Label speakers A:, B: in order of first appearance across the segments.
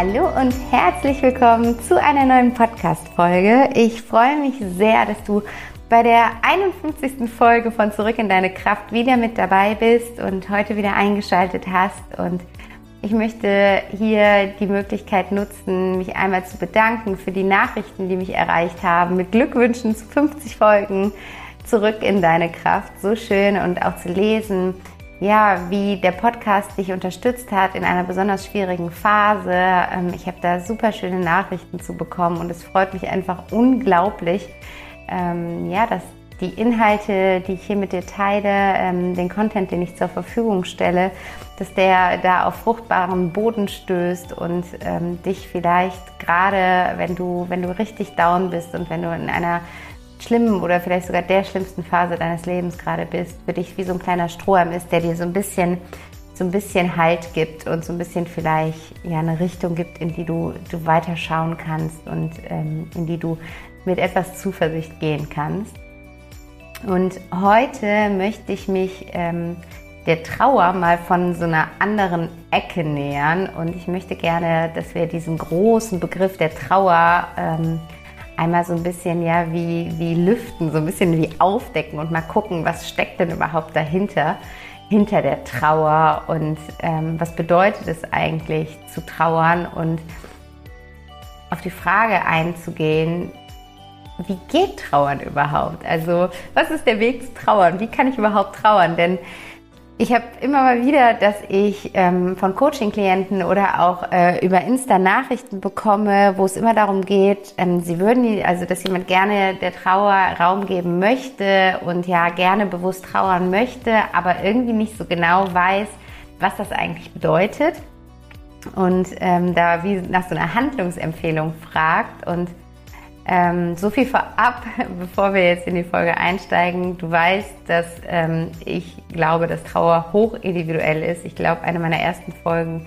A: Hallo und herzlich willkommen zu einer neuen Podcast-Folge. Ich freue mich sehr, dass du bei der 51. Folge von Zurück in deine Kraft wieder mit dabei bist und heute wieder eingeschaltet hast. Und ich möchte hier die Möglichkeit nutzen, mich einmal zu bedanken für die Nachrichten, die mich erreicht haben, mit Glückwünschen zu 50 Folgen zurück in deine Kraft. So schön und auch zu lesen, ja, wie der Podcast dich unterstützt hat in einer besonders schwierigen Phase. Ähm, ich habe da super schöne Nachrichten zu bekommen und es freut mich einfach unglaublich, ähm, ja, dass die Inhalte, die ich hier mit dir teile, ähm, den Content, den ich zur Verfügung stelle, dass der da auf fruchtbarem Boden stößt und dich vielleicht gerade, wenn du, wenn du richtig down bist und wenn du in einer schlimmen oder vielleicht sogar der schlimmsten Phase deines Lebens gerade bist, für dich wie so ein kleiner Strohhalm ist, der dir so ein bisschen so ein bisschen Halt gibt und so ein bisschen vielleicht ja eine Richtung gibt, in die du, du weiterschauen kannst und ähm, in die du mit etwas Zuversicht gehen kannst. Und heute möchte ich mich ähm, der Trauer mal von so einer anderen Ecke nähern und ich möchte gerne, dass wir diesen großen Begriff der Trauer ähm, einmal so ein bisschen ja wie, wie lüften, so ein bisschen wie aufdecken und mal gucken, was steckt denn überhaupt dahinter, hinter der Trauer und ähm, was bedeutet es eigentlich zu trauern und auf die Frage einzugehen, wie geht Trauern überhaupt? Also was ist der Weg zu trauern? Wie kann ich überhaupt trauern? Denn ich habe immer mal wieder, dass ich ähm, von Coaching-Klienten oder auch äh, über Insta Nachrichten bekomme, wo es immer darum geht, ähm, sie würden, also dass jemand gerne der Trauer Raum geben möchte und ja gerne bewusst trauern möchte, aber irgendwie nicht so genau weiß, was das eigentlich bedeutet. Und ähm, da wie nach so einer Handlungsempfehlung fragt und ähm, so viel vorab, bevor wir jetzt in die Folge einsteigen. Du weißt, dass ähm, ich glaube, dass Trauer hoch individuell ist. Ich glaube, eine meiner ersten Folgen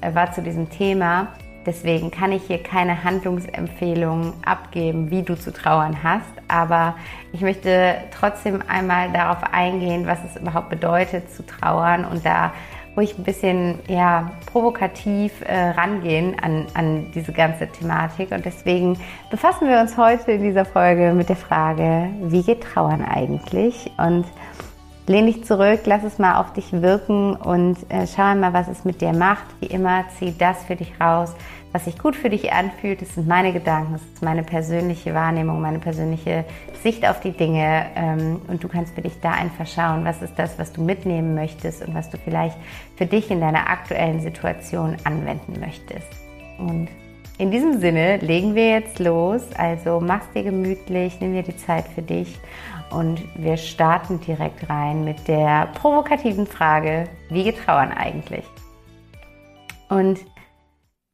A: äh, war zu diesem Thema. Deswegen kann ich hier keine Handlungsempfehlungen abgeben, wie du zu trauern hast. Aber ich möchte trotzdem einmal darauf eingehen, was es überhaupt bedeutet zu trauern und da ruhig ein bisschen ja, provokativ äh, rangehen an, an diese ganze Thematik. Und deswegen befassen wir uns heute in dieser Folge mit der Frage, wie geht Trauern eigentlich? Und lehn dich zurück, lass es mal auf dich wirken und äh, schau mal, was es mit dir macht. Wie immer, zieh das für dich raus, was sich gut für dich anfühlt. Das sind meine Gedanken, das ist meine persönliche Wahrnehmung, meine persönliche Sicht auf die Dinge. Ähm, und du kannst für dich da einfach schauen, was ist das, was du mitnehmen möchtest und was du vielleicht für dich in deiner aktuellen Situation anwenden möchtest. Und in diesem Sinne legen wir jetzt los. Also mach's dir gemütlich, nimm dir die Zeit für dich und wir starten direkt rein mit der provokativen Frage, wie getrauern eigentlich? Und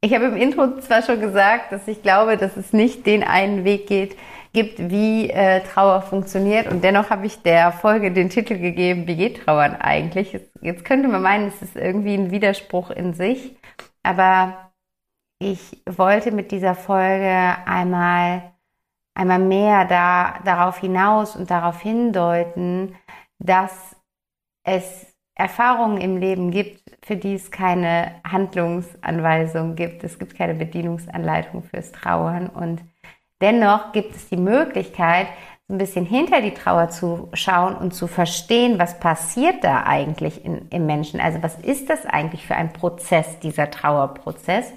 A: ich habe im Intro zwar schon gesagt, dass ich glaube, dass es nicht den einen Weg geht, gibt, wie äh, Trauer funktioniert. Und dennoch habe ich der Folge den Titel gegeben, wie geht Trauern eigentlich? Jetzt, könnte man meinen, es ist irgendwie ein Widerspruch in sich. Aber ich wollte mit dieser Folge einmal einmal mehr da, darauf hinaus und darauf hindeuten, dass es Erfahrungen im Leben gibt, für die es keine Handlungsanweisung gibt. Es gibt keine Bedienungsanleitung fürs Trauern. Und dennoch gibt es die Möglichkeit, ein bisschen hinter die Trauer zu schauen und zu verstehen, was passiert da eigentlich in, im Menschen. Also was ist das eigentlich für ein Prozess, dieser Trauerprozess,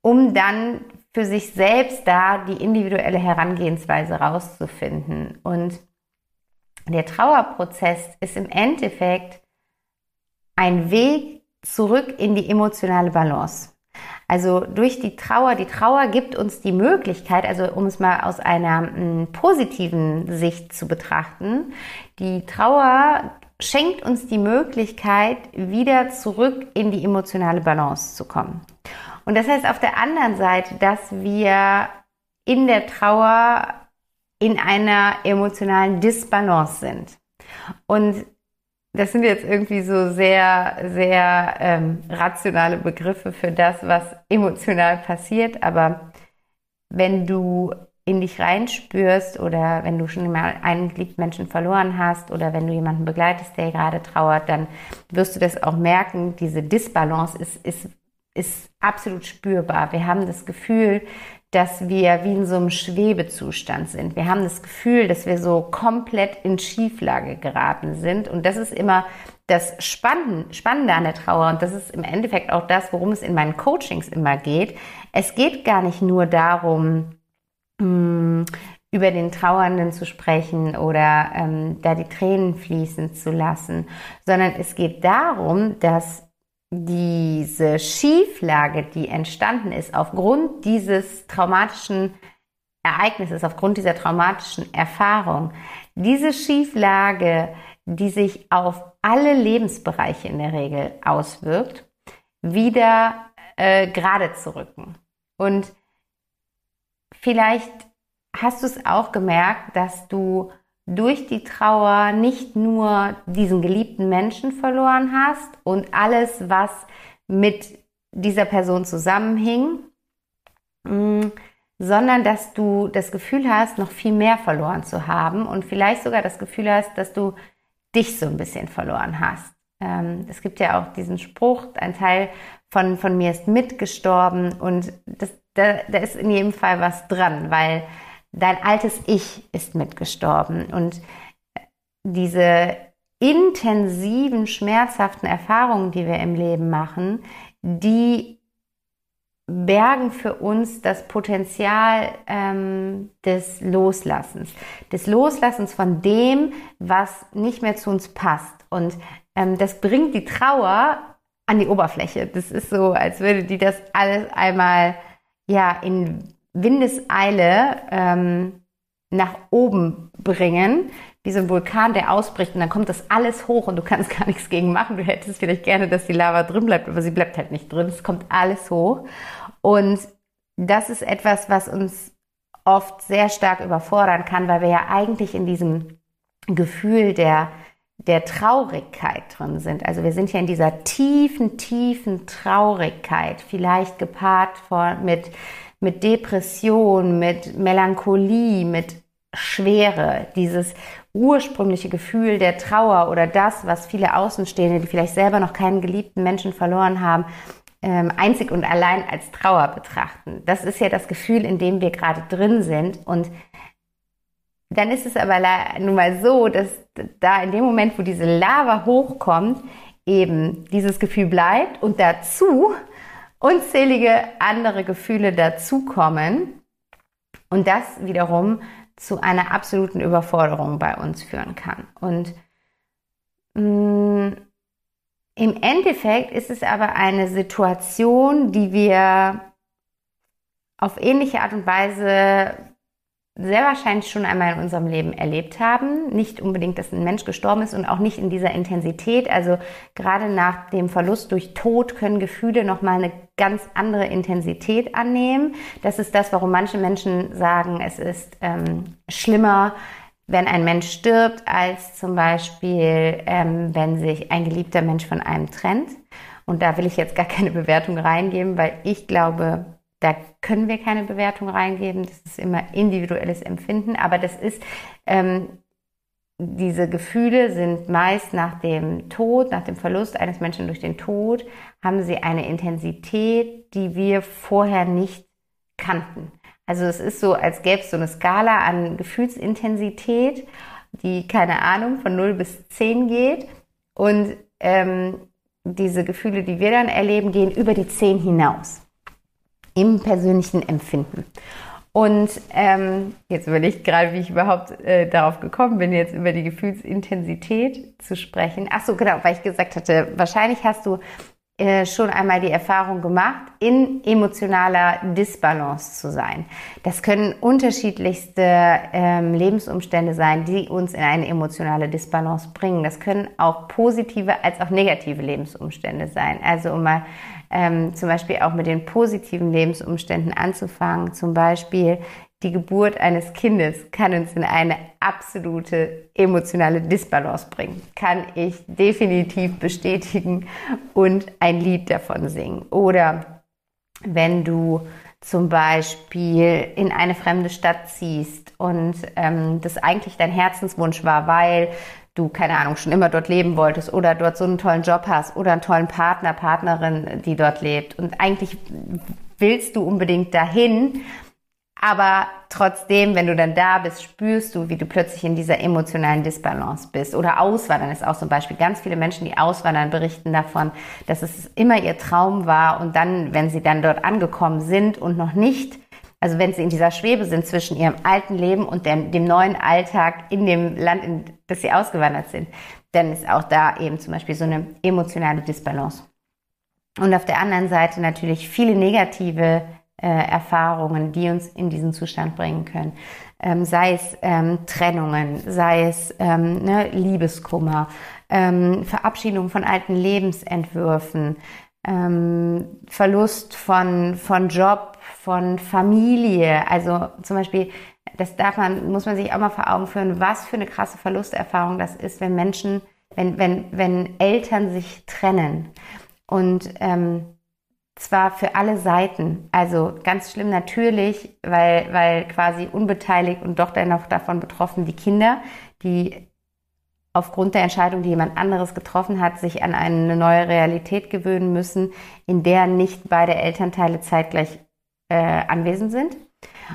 A: um dann für sich selbst da, die individuelle Herangehensweise rauszufinden. Und der Trauerprozess ist im Endeffekt ein Weg zurück in die emotionale Balance. Also durch die Trauer, die Trauer gibt uns die Möglichkeit, also um es mal aus einer m, mm, positiven Sicht zu betrachten, die Trauer schenkt uns die Möglichkeit, wieder zurück in die emotionale Balance zu kommen. Und das heißt auf der anderen Seite, dass wir in der Trauer in einer emotionalen Disbalance sind. Und das sind jetzt irgendwie so sehr, sehr ähm, rationale Begriffe für das, was emotional passiert. Aber wenn du in dich reinspürst oder wenn du schon mal einen geliebten Menschen verloren hast oder wenn du jemanden begleitest, der gerade trauert, dann wirst du das auch merken. Diese Disbalance ist, ist, ist absolut spürbar. Wir haben das Gefühl, dass wir wie in so einem Schwebezustand sind. Wir haben das Gefühl, dass wir so komplett in Schieflage geraten sind. Und das ist immer das Spannende an der Trauer. Und das ist im Endeffekt auch das, worum es in meinen Coachings immer geht. Es geht gar nicht nur darum, mm, über den Trauernden zu sprechen oder ähm, da die Tränen fließen zu lassen, sondern es geht darum, dass diese Schieflage, die entstanden ist aufgrund dieses traumatischen Ereignisses, aufgrund dieser traumatischen Erfahrung, diese Schieflage, die sich auf alle Lebensbereiche in der Regel auswirkt, wieder äh, gerade zu rücken. Und vielleicht hast du es auch gemerkt, dass du durch die Trauer nicht nur diesen geliebten Menschen verloren hast und alles, was mit dieser Person zusammenhing, mm, sondern dass du das Gefühl hast, noch viel mehr verloren zu haben und vielleicht sogar das Gefühl hast, dass du dich so ein bisschen verloren hast. Ähm, es gibt ja auch diesen Spruch, ein Teil von, von mir ist mitgestorben und das, da, da ist in jedem Fall was dran, weil dein altes Ich ist mitgestorben. Und diese intensiven, schmerzhaften Erfahrungen, die wir im Leben machen, die bergen für uns das Potenzial ähm, des Loslassens, des Loslassens von dem, was nicht mehr zu uns passt. Und ähm, das bringt die Trauer an die Oberfläche. Das ist so, als würde die das alles einmal ja in Windeseile ähm, nach oben bringen, wie so ein Vulkan, der ausbricht und dann kommt das alles hoch und du kannst gar nichts gegen machen. Du hättest vielleicht gerne, dass die Lava drin bleibt, aber sie bleibt halt nicht drin. Es kommt alles hoch. Und das ist etwas, was uns oft sehr stark überfordern kann, weil wir ja eigentlich in diesem Gefühl der, der Traurigkeit drin sind. Also wir sind ja in dieser tiefen, tiefen Traurigkeit, vielleicht gepaart von, mit mit Depression, mit Melancholie, mit Schwere, dieses ursprüngliche Gefühl der Trauer oder das, was viele Außenstehende, die vielleicht selber noch keinen geliebten Menschen verloren haben, ähm, einzig und allein als Trauer betrachten. Das ist ja das Gefühl, in dem wir gerade drin sind. Und dann ist es aber nun mal so, dass da in dem Moment, wo diese Lava hochkommt, eben dieses Gefühl bleibt und dazu unzählige andere Gefühle dazukommen und das wiederum zu einer absoluten Überforderung bei uns führen kann. Und mh, mm, im Endeffekt ist es aber eine Situation, die wir auf ähnliche Art und Weise sehr wahrscheinlich schon einmal in unserem Leben erlebt haben. Nicht unbedingt, dass ein Mensch gestorben ist und auch nicht in dieser Intensität. Also gerade nach dem Verlust durch Tod können Gefühle nochmal eine ganz andere Intensität annehmen. Das ist das, warum manche Menschen sagen, es ist ähm, schlimmer, wenn ein Mensch stirbt, als zum Beispiel, ähm, wenn sich ein geliebter Mensch von einem trennt. Und da will ich jetzt gar keine Bewertung reingeben, weil ich glaube, da können wir keine Bewertung reingeben. Das ist immer individuelles Empfinden. Aber das ist, ähm, diese Gefühle sind meist nach dem Tod, nach dem Verlust eines Menschen durch den Tod, haben sie eine Intensität, die wir vorher nicht kannten. Also es ist so, als gäbe es so eine Skala an Gefühlsintensität, die, keine Ahnung, von 0 bis 10 geht. Und ähm, diese Gefühle, die wir dann erleben, gehen über die 10 hinaus. Im persönlichen Empfinden. Und ähm, jetzt überlege ich gerade, wie ich überhaupt äh, darauf gekommen bin, jetzt über die Gefühlsintensität zu sprechen. Ach so, genau, weil ich gesagt hatte, wahrscheinlich hast du äh, schon einmal die Erfahrung gemacht, in emotionaler Disbalance zu sein. Das können unterschiedlichste ähm, Lebensumstände sein, die uns in eine emotionale Disbalance bringen. Das können auch positive als auch negative Lebensumstände sein. Also um mal ähm, zum Beispiel auch mit den positiven Lebensumständen anzufangen, zum Beispiel die Geburt eines Kindes kann uns in eine absolute emotionale Disbalance bringen. Kann ich definitiv bestätigen und ein Lied davon singen. Oder wenn du zum Beispiel in eine fremde Stadt ziehst und ähm, das eigentlich dein Herzenswunsch war, weil du, keine Ahnung, schon immer dort leben wolltest oder dort so einen tollen Job hast oder einen tollen Partner, Partnerin, die dort lebt. Und eigentlich willst du unbedingt dahin, aber trotzdem, wenn du dann da bist, spürst du, wie du plötzlich in dieser emotionalen Disbalance bist. Oder Auswandern ist auch zum Beispiel. Ganz viele Menschen, die auswandern, berichten davon, dass es immer ihr Traum war. Und dann, wenn sie dann dort angekommen sind und noch nicht, also wenn sie in dieser Schwebe sind zwischen ihrem alten Leben und dem, dem neuen Alltag in dem Land, in das sie ausgewandert sind, dann ist auch da eben zum Beispiel so eine emotionale Disbalance. Und auf der anderen Seite natürlich viele negative äh, Erfahrungen, die uns in diesen Zustand bringen können. Ähm, sei es ähm, Trennungen, sei es ähm, ne, Liebeskummer, ähm, Verabschiedung von alten Lebensentwürfen, ähm, Verlust von, von Job, von Familie. Also zum Beispiel, das darf man, muss man sich auch mal vor Augen führen, was für eine krasse Verlusterfahrung das ist, wenn Menschen, wenn, wenn, wenn Eltern sich trennen. Und ähm, zwar für alle Seiten. Also ganz schlimm natürlich, weil, weil quasi unbeteiligt und doch dennoch davon betroffen die Kinder, die aufgrund der Entscheidung, die jemand anderes getroffen hat, sich an eine neue Realität gewöhnen müssen, in der nicht beide Elternteile zeitgleich äh, anwesend sind.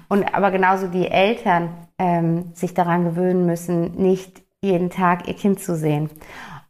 A: Und aber genauso die Eltern ähm, sich daran gewöhnen müssen, nicht jeden Tag ihr Kind zu sehen.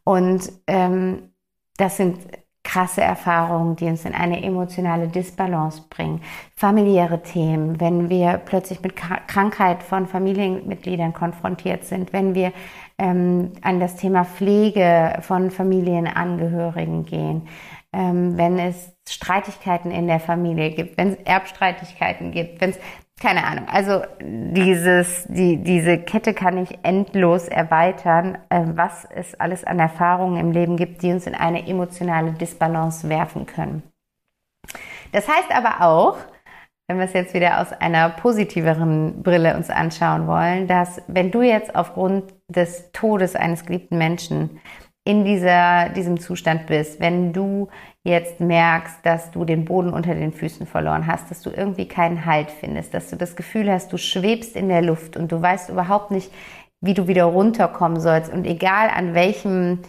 A: Und ähm, das sind krasse Erfahrungen, die uns in eine emotionale Disbalance bringen. Familiäre Themen, wenn wir plötzlich mit Krankheit von Familienmitgliedern konfrontiert sind, wenn wir ähm, an das Thema Pflege von Familienangehörigen gehen, ähm, wenn es Streitigkeiten in der Familie gibt, wenn es Erbstreitigkeiten gibt, wenn es keine Ahnung. Also dieses, die, diese Kette kann ich endlos erweitern, äh, was es alles an Erfahrungen im Leben gibt, die uns in eine emotionale Disbalance werfen können. Das heißt aber auch, wenn wir es jetzt wieder aus einer positiveren Brille uns anschauen wollen, dass wenn du jetzt aufgrund des Todes eines geliebten Menschen in dieser, diesem Zustand bist, wenn du jetzt merkst, dass du den Boden unter den Füßen verloren hast, dass du irgendwie keinen Halt findest, dass du das Gefühl hast, du schwebst in der Luft und du weißt überhaupt nicht, wie du wieder runterkommen sollst. Und egal an welchem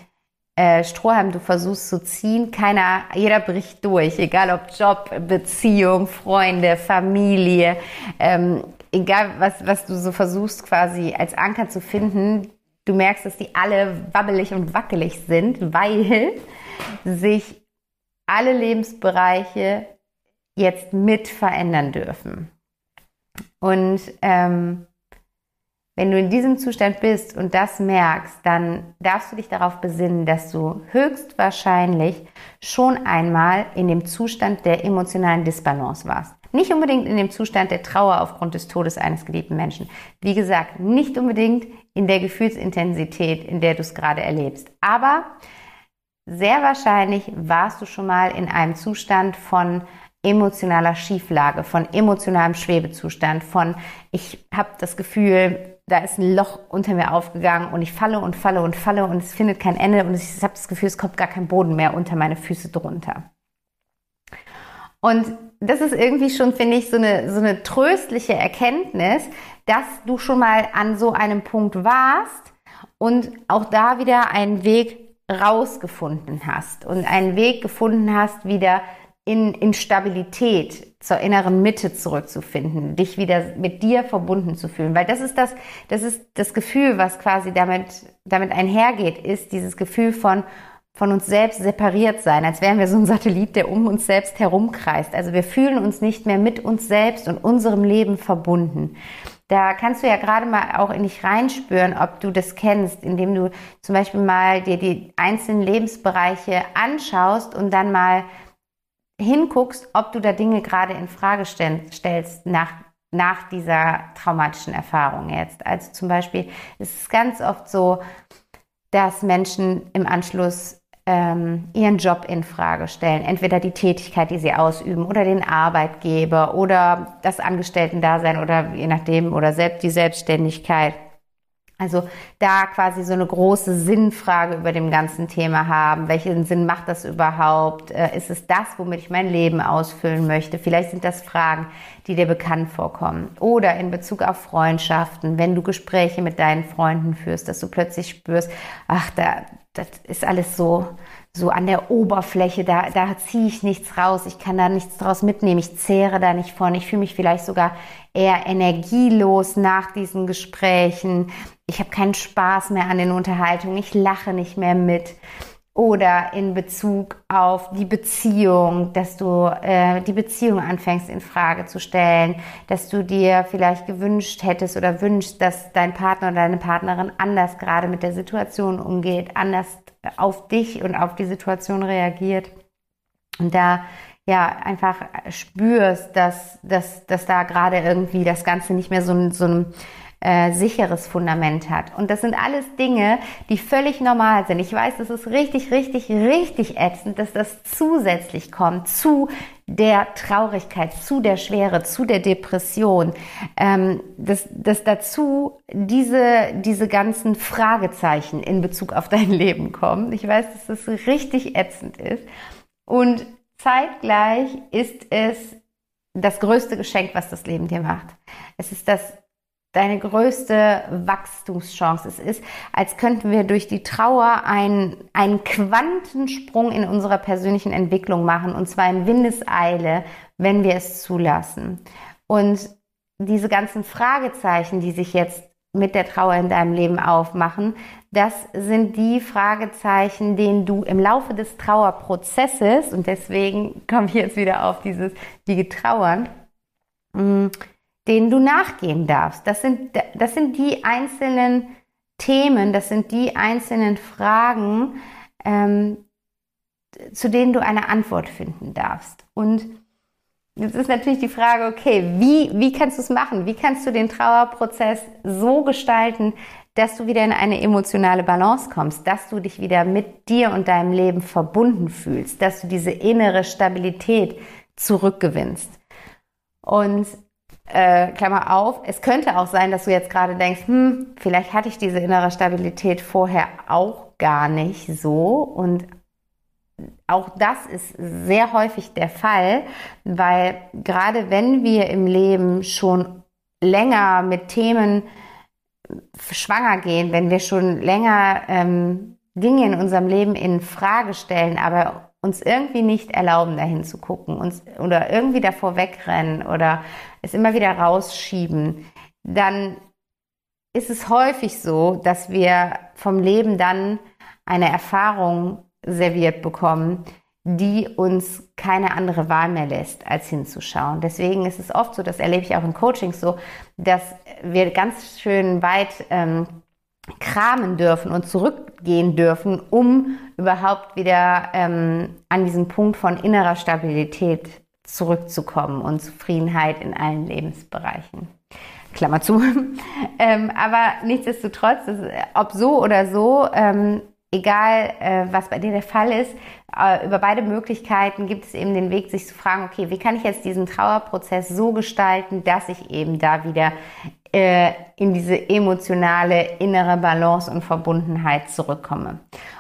A: äh, Strohhalm du versuchst zu ziehen, keiner, jeder bricht durch, egal ob Job, Beziehung, Freunde, Familie, ähm, egal was, was du so versuchst quasi als Anker zu finden, du merkst, dass die alle wabbelig und wackelig sind, weil sich alle Lebensbereiche jetzt mit verändern dürfen. Und ähm, wenn du in diesem Zustand bist und das merkst, dann darfst du dich darauf besinnen, dass du höchstwahrscheinlich schon einmal in dem Zustand der emotionalen Disbalance warst. Nicht unbedingt in dem Zustand der Trauer aufgrund des Todes eines geliebten Menschen. Wie gesagt, nicht unbedingt in der Gefühlsintensität, in der du es gerade erlebst. Aber sehr wahrscheinlich warst du schon mal in einem Zustand von emotionaler Schieflage, von emotionalem Schwebezustand, von ich habe das Gefühl, da ist ein Loch unter mir aufgegangen und ich falle und falle und falle und es findet kein Ende und ich habe das Gefühl, es kommt gar kein Boden mehr unter meine Füße drunter. Und das ist irgendwie schon, finde ich, so eine, so eine tröstliche Erkenntnis, dass du schon mal an so einem Punkt warst und auch da wieder einen Weg rausgefunden hast und einen Weg gefunden hast, wieder in, in Stabilität zur inneren Mitte zurückzufinden, dich wieder mit dir verbunden zu fühlen, weil das ist das, das ist das Gefühl, was quasi damit, damit einhergeht, ist dieses Gefühl von, von uns selbst separiert sein, als wären wir so ein Satellit, der um uns selbst herumkreist. Also wir fühlen uns nicht mehr mit uns selbst und unserem Leben verbunden. Da kannst du ja gerade mal auch in dich reinspüren, ob du das kennst, indem du zum Beispiel mal dir die einzelnen Lebensbereiche anschaust und dann mal hinguckst, ob du da Dinge gerade in Frage stellst nach, nach dieser traumatischen Erfahrung jetzt. Also zum Beispiel ist es ganz oft so, dass Menschen im Anschluss ähm, ihren Job in Frage stellen. Entweder die Tätigkeit, die sie ausüben, oder den Arbeitgeber oder das Angestellten-Dasein oder je nachdem oder selbst die Selbstständigkeit. Also da quasi so eine große Sinnfrage über dem ganzen Thema haben. Welchen Sinn macht das überhaupt? Äh, ist es das, womit ich mein Leben ausfüllen möchte? Vielleicht sind das Fragen, die dir bekannt vorkommen. Oder in Bezug auf Freundschaften, wenn du Gespräche mit deinen Freunden führst, dass du plötzlich spürst, ach, da, das ist alles so, so an der Oberfläche, da, da ziehe ich nichts raus, ich kann da nichts draus mitnehmen, ich zehre da nicht von, ich fühle mich vielleicht sogar eher energielos nach diesen Gesprächen, ich habe keinen Spaß mehr an den Unterhaltungen, ich lache nicht mehr mit. Oder in Bezug auf die Beziehung, dass du äh, die Beziehung anfängst in Frage zu stellen, dass du dir vielleicht gewünscht hättest oder wünschst, dass dein Partner oder deine Partnerin anders gerade mit der Situation umgeht, anders auf dich und auf die Situation reagiert. Und da ja einfach spürst, dass, dass, dass da gerade irgendwie das Ganze nicht mehr so, so ein äh, sicheres Fundament hat. Und das sind alles Dinge, die völlig normal sind. Ich weiß, das ist richtig, richtig, richtig ätzend, dass das zusätzlich kommt zu der Traurigkeit, zu der Schwere, zu der Depression, ähm, dass, dass dazu diese, diese ganzen Fragezeichen in Bezug auf dein Leben kommen. Ich weiß, dass das richtig ätzend ist. Und zeitgleich ist es das größte Geschenk, was das Leben dir macht. Es ist das deine größte Wachstumschance. Es ist, als könnten wir durch die Trauer einen, einen Quantensprung in unserer persönlichen Entwicklung machen, und zwar in Windeseile, wenn wir es zulassen. Und diese ganzen Fragezeichen, die sich jetzt mit der Trauer in deinem Leben aufmachen, das sind die Fragezeichen, denen du im Laufe des Trauerprozesses, und deswegen komme ich jetzt wieder auf dieses, die getrauern, denen du nachgehen darfst. Das sind, das sind die einzelnen Themen, das sind die einzelnen Fragen, ähm, zu denen du eine Antwort finden darfst. Und jetzt ist natürlich die Frage, okay, wie, wie kannst du es machen? Wie kannst du den Trauerprozess so gestalten, dass du wieder in eine emotionale Balance kommst, dass du dich wieder mit dir und deinem Leben verbunden fühlst, dass du diese innere Stabilität zurückgewinnst. Und äh, Klammer auf, es könnte auch sein, dass du jetzt gerade denkst, hm, vielleicht hatte ich diese innere Stabilität vorher auch gar nicht so. Und auch das ist sehr häufig der Fall, weil gerade wenn wir im Leben schon länger mit Themen schwanger gehen, wenn wir schon länger ähm, Dinge in unserem Leben in Frage stellen, aber uns irgendwie nicht erlauben, dahin zu gucken, uns oder irgendwie davor wegrennen oder es immer wieder rausschieben, dann ist es häufig so, dass wir vom Leben dann eine Erfahrung serviert bekommen, die uns keine andere Wahl mehr lässt, als hinzuschauen. Deswegen ist es oft so, das erlebe ich auch in Coachings so, dass wir ganz schön weit ähm, kramen dürfen und zurückgehen dürfen, um überhaupt wieder ähm, an diesen Punkt von innerer Stabilität zurückzukommen und Zufriedenheit in allen Lebensbereichen. Klammer zu. ähm, aber nichtsdestotrotz, das, ob so oder so, ähm, egal äh, was bei dir der Fall ist, äh, über beide Möglichkeiten gibt es eben den Weg, sich zu fragen, okay, wie kann ich jetzt diesen Trauerprozess so gestalten, dass ich eben da wieder äh, in diese emotionale innere Balance und Verbundenheit zurückkomme.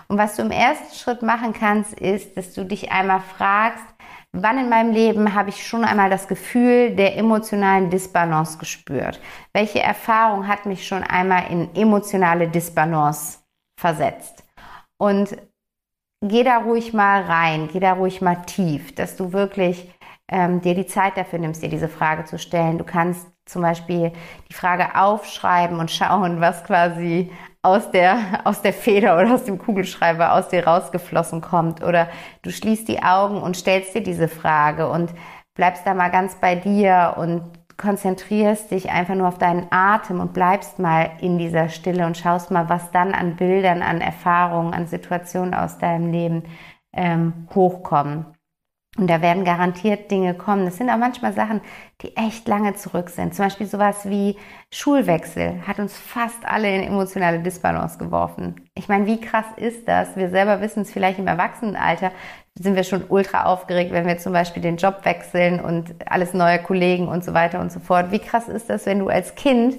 A: Und was du im ersten Schritt machen kannst, ist, dass du dich einmal fragst, wann in meinem Leben habe ich schon einmal das Gefühl der emotionalen Disbalance gespürt? Welche Erfahrung hat mich schon einmal in emotionale Disbalance versetzt? Und geh da ruhig mal rein, geh da ruhig mal tief, dass du wirklich ähm, dir die Zeit dafür nimmst, dir diese Frage zu stellen. Du kannst zum Beispiel die Frage aufschreiben und schauen, was quasi aus der, aus der Feder oder aus dem Kugelschreiber aus dir rausgeflossen kommt. Oder du schließt die Augen und stellst dir diese Frage und bleibst da mal ganz bei dir und konzentrierst dich einfach nur auf deinen Atem und bleibst mal in dieser Stille und schaust mal, was dann an Bildern, an Erfahrungen, an Situationen aus deinem Leben ähm, hochkommen. Und da werden garantiert Dinge kommen. Das sind auch manchmal Sachen, die echt lange zurück sind. Zum Beispiel sowas wie Schulwechsel hat uns fast alle in emotionale Disbalance geworfen. Ich meine, wie krass ist das? Wir selber wissen es vielleicht im Erwachsenenalter, sind wir schon ultra aufgeregt, wenn wir zum Beispiel den Job wechseln und alles neue Kollegen und so weiter und so fort. Wie krass ist das, wenn du als Kind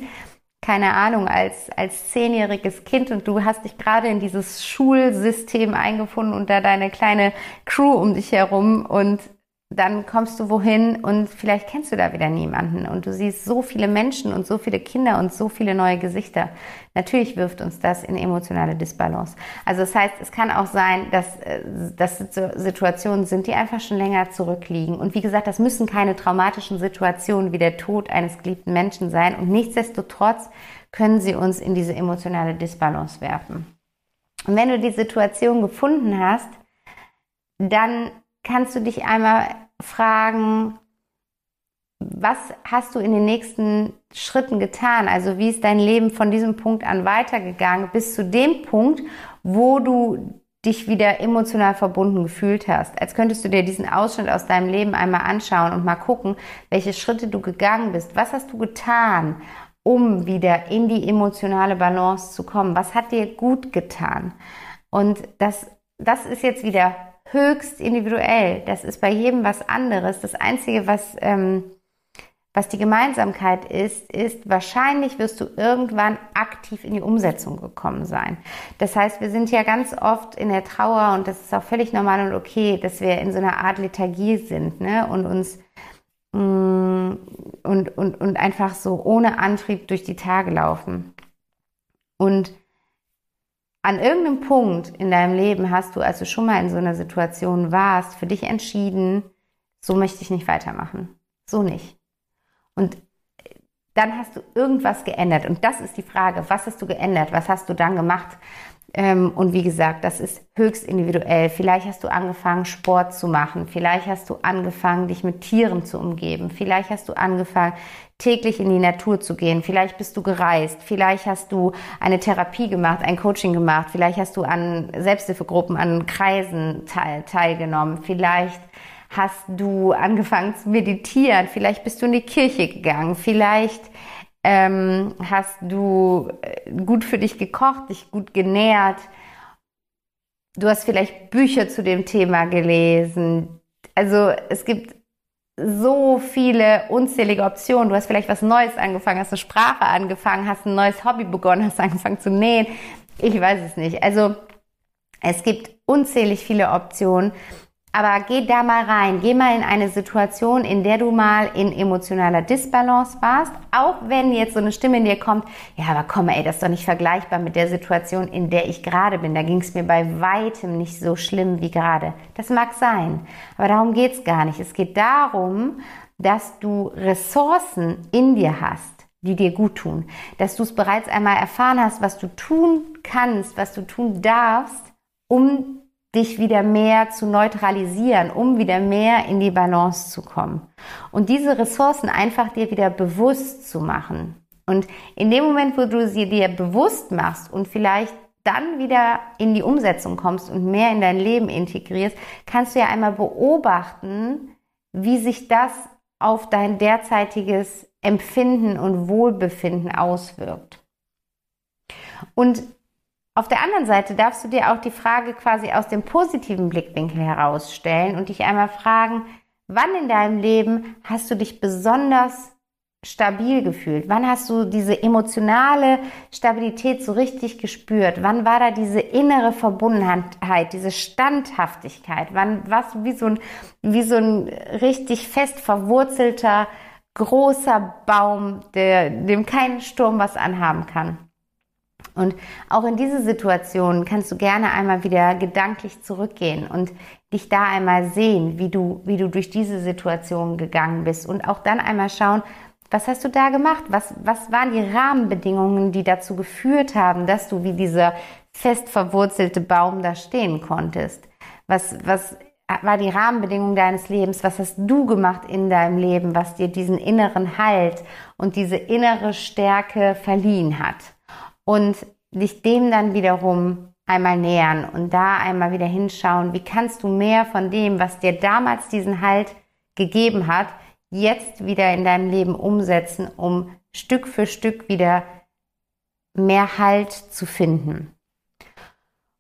A: keine Ahnung, als, als zehnjähriges Kind und du hast dich gerade in dieses Schulsystem eingefunden und da deine kleine Crew um dich herum und dann kommst du wohin und vielleicht kennst du da wieder niemanden und du siehst so viele Menschen und so viele Kinder und so viele neue Gesichter. Natürlich wirft uns das in emotionale Disbalance. Also das heißt, es kann auch sein, dass äh, das Situationen sind, die einfach schon länger zurückliegen. Und wie gesagt, das müssen keine traumatischen Situationen wie der Tod eines geliebten Menschen sein. Und nichtsdestotrotz können sie uns in diese emotionale Disbalance werfen. Und wenn du die Situation gefunden hast, dann kannst du dich einmal fragen, was hast du in den nächsten Schritten getan? Also wie ist dein Leben von diesem Punkt an weitergegangen bis zu dem Punkt, wo du dich wieder emotional verbunden gefühlt hast. Als könntest du dir diesen Ausschnitt aus deinem Leben einmal anschauen und mal gucken, welche Schritte du gegangen bist. Was hast du getan, um wieder in die emotionale Balance zu kommen? Was hat dir gut getan? Und das, das ist jetzt wieder höchst individuell. Das ist bei jedem was anderes. Das Einzige, was, ähm, was die Gemeinsamkeit ist, ist, wahrscheinlich wirst du irgendwann aktiv in die Umsetzung gekommen sein. Das heißt, wir sind ja ganz oft in der Trauer und das ist auch völlig normal und okay, dass wir in so einer Art Lethargie sind ne? und uns mm, und, und, und einfach so ohne Antrieb durch die Tage laufen. Und an irgendeinem Punkt in deinem Leben hast du, als du schon mal in so einer Situation warst, für dich entschieden, so möchte ich nicht weitermachen. So nicht. Und dann hast du irgendwas geändert. Und das ist die Frage, was hast du geändert? Was hast du dann gemacht? Ähm, und wie gesagt, das ist höchst individuell. Vielleicht hast du angefangen, Sport zu machen. Vielleicht hast du angefangen, dich mit Tieren zu umgeben. Vielleicht hast du angefangen, täglich in die Natur zu gehen. Vielleicht bist du gereist. Vielleicht hast du eine Therapie gemacht, ein Coaching gemacht. Vielleicht hast du an Selbsthilfegruppen, an Kreisen teil, teilgenommen. Vielleicht hast du angefangen zu meditieren. Vielleicht bist du in die Kirche gegangen. Vielleicht ähm, hast du äh, gut für dich gekocht, dich gut genährt. Du hast vielleicht Bücher zu dem Thema gelesen. Also es gibt so viele unzählige Optionen. Du hast vielleicht was Neues angefangen, hast eine Sprache angefangen, hast ein neues Hobby begonnen, hast angefangen zu nähen. Ich weiß es nicht. Also es gibt unzählig viele Optionen. Aber geh da mal rein, geh mal in eine Situation, in der du mal in emotionaler Disbalance warst, auch wenn jetzt so eine Stimme in dir kommt, ja, aber komm, ey, das ist doch nicht vergleichbar mit der Situation, in der ich gerade bin. Da ging es mir bei weitem nicht so schlimm wie gerade. Das mag sein, aber darum geht's gar nicht. Es geht darum, dass du Ressourcen in dir hast, die dir gut tun, dass du es bereits einmal erfahren hast, was du tun kannst, was du tun darfst, um dich wieder mehr zu neutralisieren, um wieder mehr in die Balance zu kommen. Und diese Ressourcen einfach dir wieder bewusst zu machen. Und in dem Moment, wo du sie dir bewusst machst und vielleicht dann wieder in die Umsetzung kommst und mehr in dein Leben integrierst, kannst du ja einmal beobachten, wie sich das auf dein derzeitiges Empfinden und Wohlbefinden auswirkt. Und auf der anderen Seite darfst du dir auch die Frage quasi aus dem positiven Blickwinkel herausstellen und dich einmal fragen, wann in deinem Leben hast du dich besonders stabil gefühlt? Wann hast du diese emotionale Stabilität so richtig gespürt? Wann war da diese innere Verbundenheit, diese Standhaftigkeit? Wann warst du wie so ein, wie so ein richtig fest verwurzelter, großer Baum, der, dem kein Sturm was anhaben kann? Und auch in diese Situation kannst du gerne einmal wieder gedanklich zurückgehen und dich da einmal sehen, wie du, wie du durch diese Situation gegangen bist und auch dann einmal schauen, Was hast du da gemacht? Was, was waren die Rahmenbedingungen, die dazu geführt haben, dass du wie dieser fest verwurzelte Baum da stehen konntest? Was, was war die Rahmenbedingung deines Lebens? Was hast du gemacht in deinem Leben, was dir diesen inneren Halt und diese innere Stärke verliehen hat? Und dich dem dann wiederum einmal nähern und da einmal wieder hinschauen, wie kannst du mehr von dem, was dir damals diesen Halt gegeben hat, jetzt wieder in deinem Leben umsetzen, um Stück für Stück wieder mehr Halt zu finden.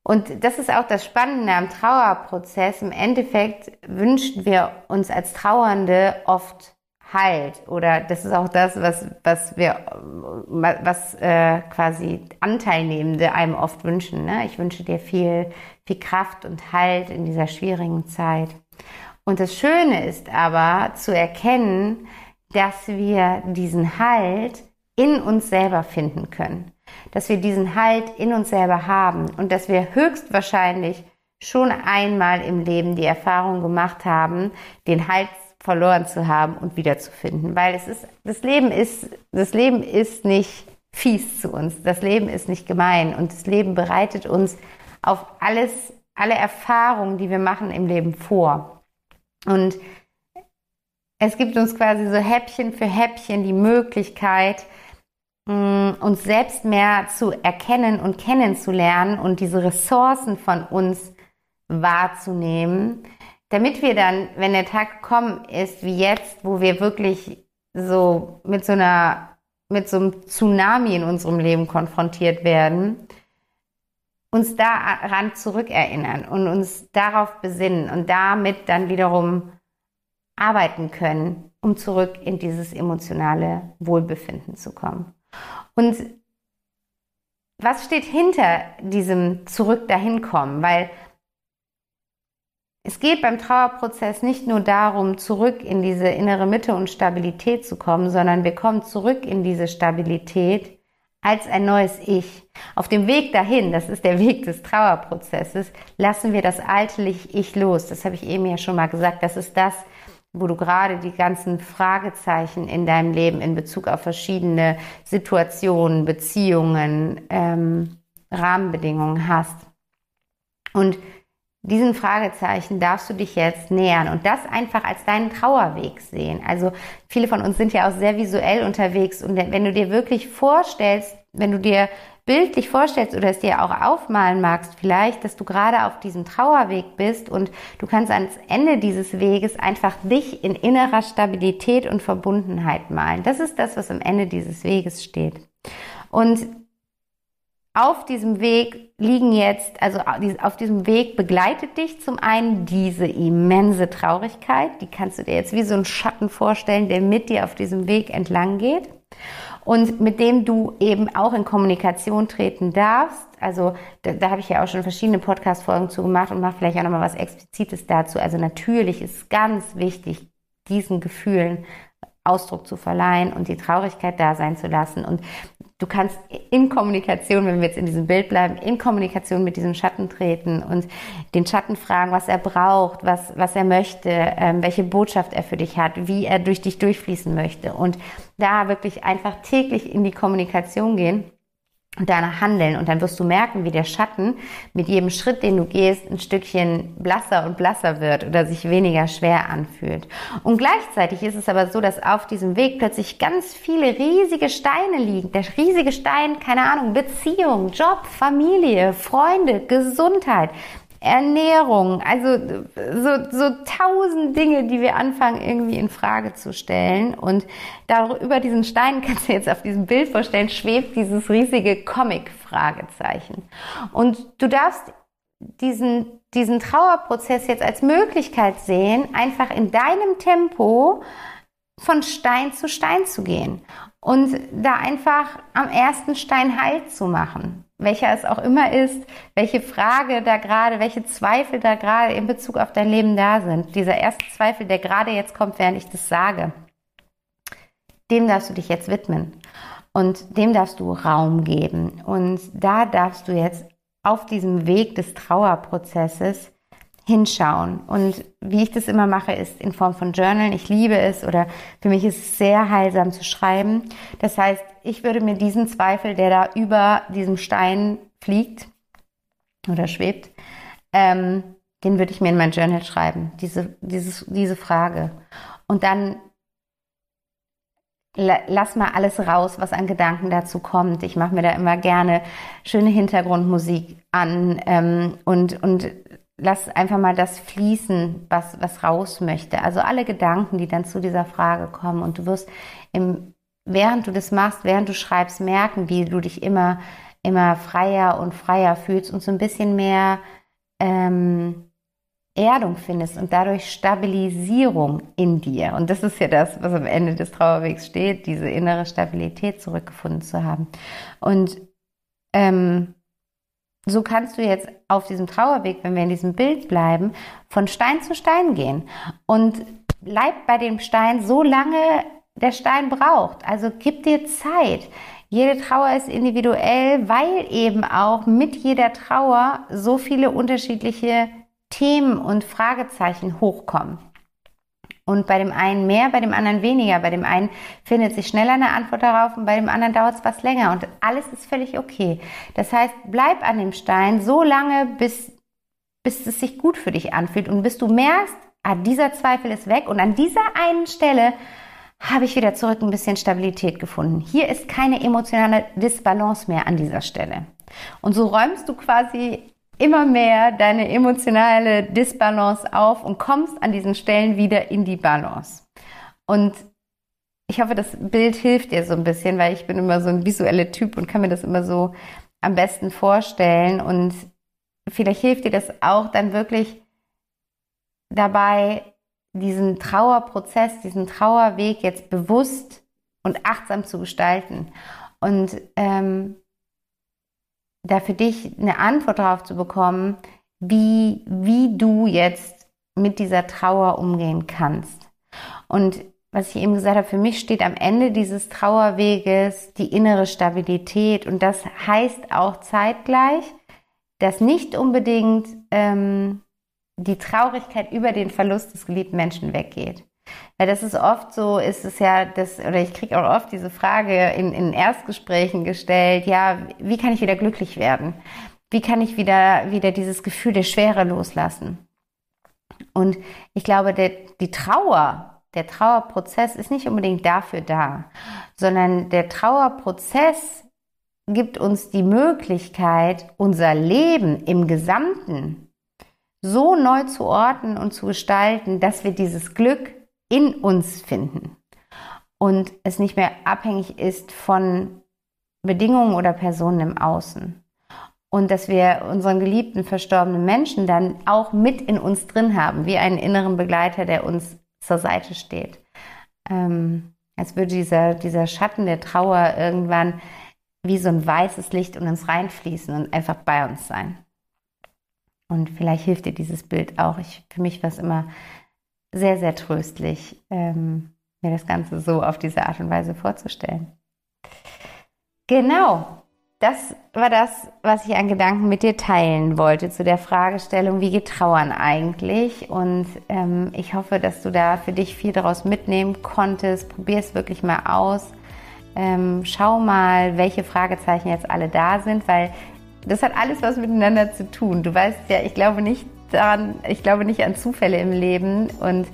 A: Und das ist auch das Spannende am Trauerprozess. Im Endeffekt wünschen wir uns als Trauernde oft Halt oder das ist auch das, was, was wir, was äh, quasi Anteilnehmende einem oft wünschen. Ne? Ich wünsche dir viel, viel Kraft und Halt in dieser schwierigen Zeit. Und das Schöne ist aber zu erkennen, dass wir diesen Halt in uns selber finden können. Dass wir diesen Halt in uns selber haben und dass wir höchstwahrscheinlich schon einmal im Leben die Erfahrung gemacht haben, den Halt verloren zu haben und wiederzufinden. Weil es ist, das Leben ist, das Leben ist nicht fies zu uns. Das Leben ist nicht gemein und das Leben bereitet uns auf alles, alle Erfahrungen, die wir machen im Leben vor. Und es gibt uns quasi so Häppchen für Häppchen die Möglichkeit, mm, uns selbst mehr zu erkennen und kennenzulernen und diese Ressourcen von uns wahrzunehmen, damit wir dann, wenn der Tag gekommen ist, wie jetzt, wo wir wirklich so mit so einer, mit so einem Tsunami in unserem Leben konfrontiert werden, uns daran zurückerinnern und uns darauf besinnen und damit dann wiederum arbeiten können, um zurück in dieses emotionale Wohlbefinden zu kommen. Und was steht hinter diesem Zurück dahin kommen? Weil es geht beim Trauerprozess nicht nur darum, zurück in diese innere Mitte und Stabilität zu kommen, sondern wir kommen zurück in diese Stabilität, als ein neues Ich. Auf dem Weg dahin, das ist der Weg des Trauerprozesses, lassen wir das alte Ich los. Das habe ich eben ja schon mal gesagt. Das ist das, wo du gerade die ganzen Fragezeichen in deinem Leben in Bezug auf verschiedene Situationen, Beziehungen, ähm, Rahmenbedingungen hast. Und diesen Fragezeichen darfst du dich jetzt nähern und das einfach als deinen Trauerweg sehen. Also viele von uns sind ja auch sehr visuell unterwegs und wenn du dir wirklich vorstellst, wenn du dir bildlich vorstellst oder es dir auch aufmalen magst, vielleicht, dass du gerade auf diesem Trauerweg bist und du kannst ans Ende dieses Weges einfach dich in innerer Stabilität und Verbundenheit malen. Das ist das, was am Ende dieses Weges steht. Und auf diesem Weg liegen jetzt, also auf diesem Weg begleitet dich zum einen diese immense Traurigkeit, die kannst du dir jetzt wie so einen Schatten vorstellen, der mit dir auf diesem Weg entlang geht und mit dem du eben auch in Kommunikation treten darfst. Also da, da habe ich ja auch schon verschiedene Podcast-Folgen zu gemacht und mache vielleicht auch nochmal was Explizites dazu. Also natürlich ist ganz wichtig, diesen Gefühlen Ausdruck zu verleihen und die Traurigkeit da sein zu lassen. Und du kannst in Kommunikation, wenn wir jetzt in diesem Bild bleiben, in Kommunikation mit diesem Schatten treten und den Schatten fragen, was er braucht, was, was er möchte, ähm, welche Botschaft er für dich hat, wie er durch dich durchfließen möchte. Und da wirklich einfach täglich in die Kommunikation gehen und danach handeln. Und dann wirst du merken, wie der Schatten mit jedem Schritt, den du gehst, ein Stückchen blasser und blasser wird oder sich weniger schwer anfühlt. Und gleichzeitig ist es aber so, dass auf diesem Weg plötzlich ganz viele riesige Steine liegen. Der riesige Stein, keine Ahnung, Beziehung, Job, Familie, Freunde, Gesundheit. Ernährung, also so, so tausend Dinge, die wir anfangen irgendwie in Frage zu stellen. Und da über diesen Stein kannst du jetzt auf diesem Bild vorstellen, schwebt dieses riesige Comic-Fragezeichen. Und du darfst diesen, diesen Trauerprozess jetzt als Möglichkeit sehen, einfach in deinem Tempo von Stein zu Stein zu gehen und da einfach am ersten Stein Halt zu machen welcher es auch immer ist, welche Frage da gerade, welche Zweifel da gerade in Bezug auf dein Leben da sind. Dieser erste Zweifel, der gerade jetzt kommt, während ich das sage, dem darfst du dich jetzt widmen und dem darfst du Raum geben. Und da darfst du jetzt auf diesem Weg des Trauerprozesses hinschauen. Und wie ich das immer mache, ist in Form von Journal. Ich liebe es oder für mich ist es sehr heilsam zu schreiben. Das heißt, ich würde mir diesen Zweifel, der da über diesem Stein fliegt oder schwebt, ähm, den würde ich mir in mein Journal schreiben, diese, dieses, diese Frage. Und dann lass mal alles raus, was an Gedanken dazu kommt. Ich mache mir da immer gerne schöne Hintergrundmusik an ähm, und, und lass einfach mal das fließen, was, was raus möchte. Also alle Gedanken, die dann zu dieser Frage kommen. Und du wirst im, während du das machst, während du schreibst, merken, wie du dich immer, immer freier und freier fühlst und so ein bisschen mehr ähm, Erdung findest und dadurch Stabilisierung in dir. Und das ist ja das, was am Ende des Trauerwegs steht, diese innere Stabilität zurückgefunden zu haben. Und ähm, so kannst du jetzt auf diesem Trauerweg, wenn wir in diesem Bild bleiben, von Stein zu Stein gehen und bleib bei dem Stein so lange der Stein braucht. Also gib dir Zeit. Jede Trauer ist individuell, weil eben auch mit jeder Trauer so viele unterschiedliche Themen und Fragezeichen hochkommen. Und bei dem einen mehr, bei dem anderen weniger. Bei dem einen findet sich schneller eine Antwort darauf und bei dem anderen dauert es was länger. Und alles ist völlig okay. Das heißt, bleib an dem Stein so lange, bis, bis es sich gut für dich anfühlt und bis du merkst, ah, dieser Zweifel ist weg. Und an dieser einen Stelle habe ich wieder zurück ein bisschen Stabilität gefunden. Hier ist keine emotionale Disbalance mehr an dieser Stelle. Und so räumst du quasi immer mehr deine emotionale Disbalance auf und kommst an diesen Stellen wieder in die Balance. Und ich hoffe, das Bild hilft dir so ein bisschen, weil ich bin immer so ein visueller Typ und kann mir das immer so am besten vorstellen. Und vielleicht hilft dir das auch dann wirklich dabei, diesen Trauerprozess, diesen Trauerweg jetzt bewusst und achtsam zu gestalten. Und ähm, da für dich eine Antwort darauf zu bekommen, wie, wie du jetzt mit dieser Trauer umgehen kannst. Und was ich eben gesagt habe, für mich steht am Ende dieses Trauerweges die innere Stabilität. Und das heißt auch zeitgleich, dass nicht unbedingt ähm, die Traurigkeit über den Verlust des geliebten Menschen weggeht. Weil das ist oft so, ist es ja das, oder ich kriege auch oft diese Frage in, in Erstgesprächen gestellt, ja, wie kann ich wieder glücklich werden? Wie kann ich wieder, wieder dieses Gefühl der Schwere loslassen? Und ich glaube, der, die Trauer, der Trauerprozess ist nicht unbedingt dafür da, sondern der Trauerprozess gibt uns die Möglichkeit, unser Leben im Gesamten so neu zu ordnen und zu gestalten, dass wir dieses Glück in uns finden und es nicht mehr abhängig ist von Bedingungen oder Personen im Außen. Und dass wir unseren geliebten verstorbenen Menschen dann auch mit in uns drin haben, wie einen inneren Begleiter, der uns zur Seite steht. Ähm, als würde dieser, dieser Schatten der Trauer irgendwann wie so ein weißes Licht in uns reinfließen und einfach bei uns sein. Und vielleicht hilft dir dieses Bild auch. Ich, für mich war es immer sehr, sehr tröstlich, ähm, mir das Ganze so auf diese Art und Weise vorzustellen. Genau, das war das, was ich an Gedanken mit dir teilen wollte zu der Fragestellung, wie geht Trauern eigentlich? Und ähm, ich hoffe, dass du da für dich viel daraus mitnehmen konntest. Probier es wirklich mal aus. Ähm, schau mal, welche Fragezeichen jetzt alle da sind, weil das hat alles was miteinander zu tun. Du weißt ja, ich glaube nicht, daran, ich glaube nicht an Zufälle im Leben und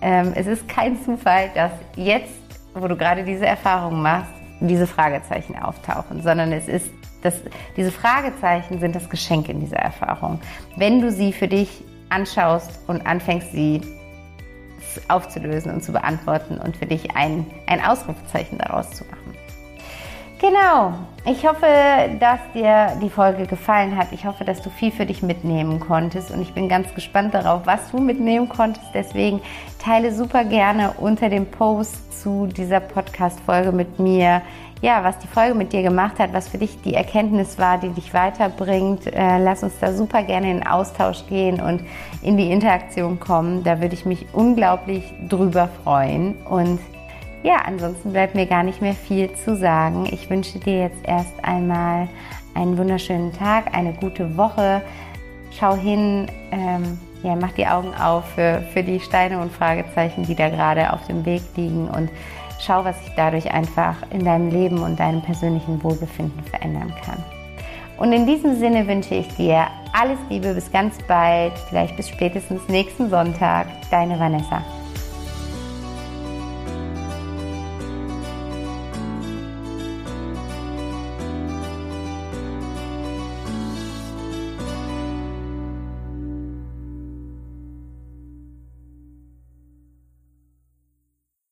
A: ähm, es ist kein Zufall, dass jetzt, wo du gerade diese Erfahrung machst, diese Fragezeichen auftauchen, sondern es ist, das, diese Fragezeichen sind das Geschenk in dieser Erfahrung. Wenn du sie für dich anschaust und anfängst, sie aufzulösen und zu beantworten und für dich ein, ein Ausrufezeichen daraus zu machen. Genau. Ich hoffe, dass dir die Folge gefallen hat. Ich hoffe, dass du viel für dich mitnehmen konntest und ich bin ganz gespannt darauf, was du mitnehmen konntest. Deswegen teile super gerne unter dem Post zu dieser Podcast-Folge mit mir, ja, was die Folge mit dir gemacht hat, was für dich die Erkenntnis war, die dich weiterbringt. Äh, lass uns da super gerne in Austausch gehen und in die Interaktion kommen. Da würde ich mich unglaublich drüber freuen und ja, ansonsten bleibt mir gar nicht mehr viel zu sagen. Ich wünsche dir jetzt erst einmal einen wunderschönen Tag, eine gute Woche. Schau hin, ähm, ja, mach die Augen auf für, für die Steine und Fragezeichen, die da gerade auf dem Weg liegen und schau, was sich dadurch einfach in deinem Leben und deinem persönlichen Wohlbefinden verändern kann. Und in diesem Sinne wünsche ich dir alles Liebe, bis ganz bald, vielleicht bis spätestens nächsten Sonntag. Deine Vanessa.